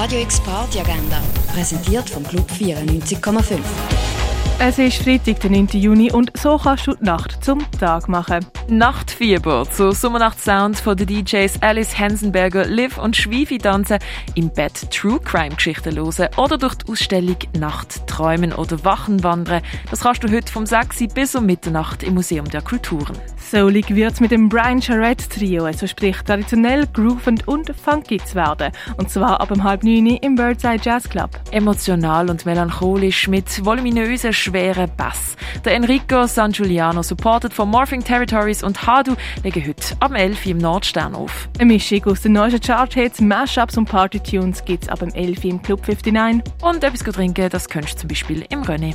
Radio X Party Agenda, präsentiert vom Club 94,5. Es ist Freitag, der 9. Juni und so kannst du die Nacht zum Tag machen. Nachtfieber zur Sommernacht-Sound von den DJs Alice Hensenberger, Liv und Schwievi tanzen, im Bett True Crime Geschichten hören oder durch die Ausstellung Nacht träumen oder Wachen wandern. Das kannst du heute vom 6 bis um Mitternacht im Museum der Kulturen. Soulig wird's mit dem Brian Charette Trio, also sprich traditionell, groovend und funky zu werden. Und zwar ab um halb neun im Birdside Jazz Club. Emotional und melancholisch mit voluminösen, schweren Bass. Der Enrico San Giuliano, supported von Morphing Territories und Hadu, legen heute am 11 im Nordstern auf. Eine Mischung aus den neuesten Chart-Hits, Mashups und Party-Tunes gibt's ab um 11 im Club 59. Und etwas trinken, das könntest du zum Beispiel im René.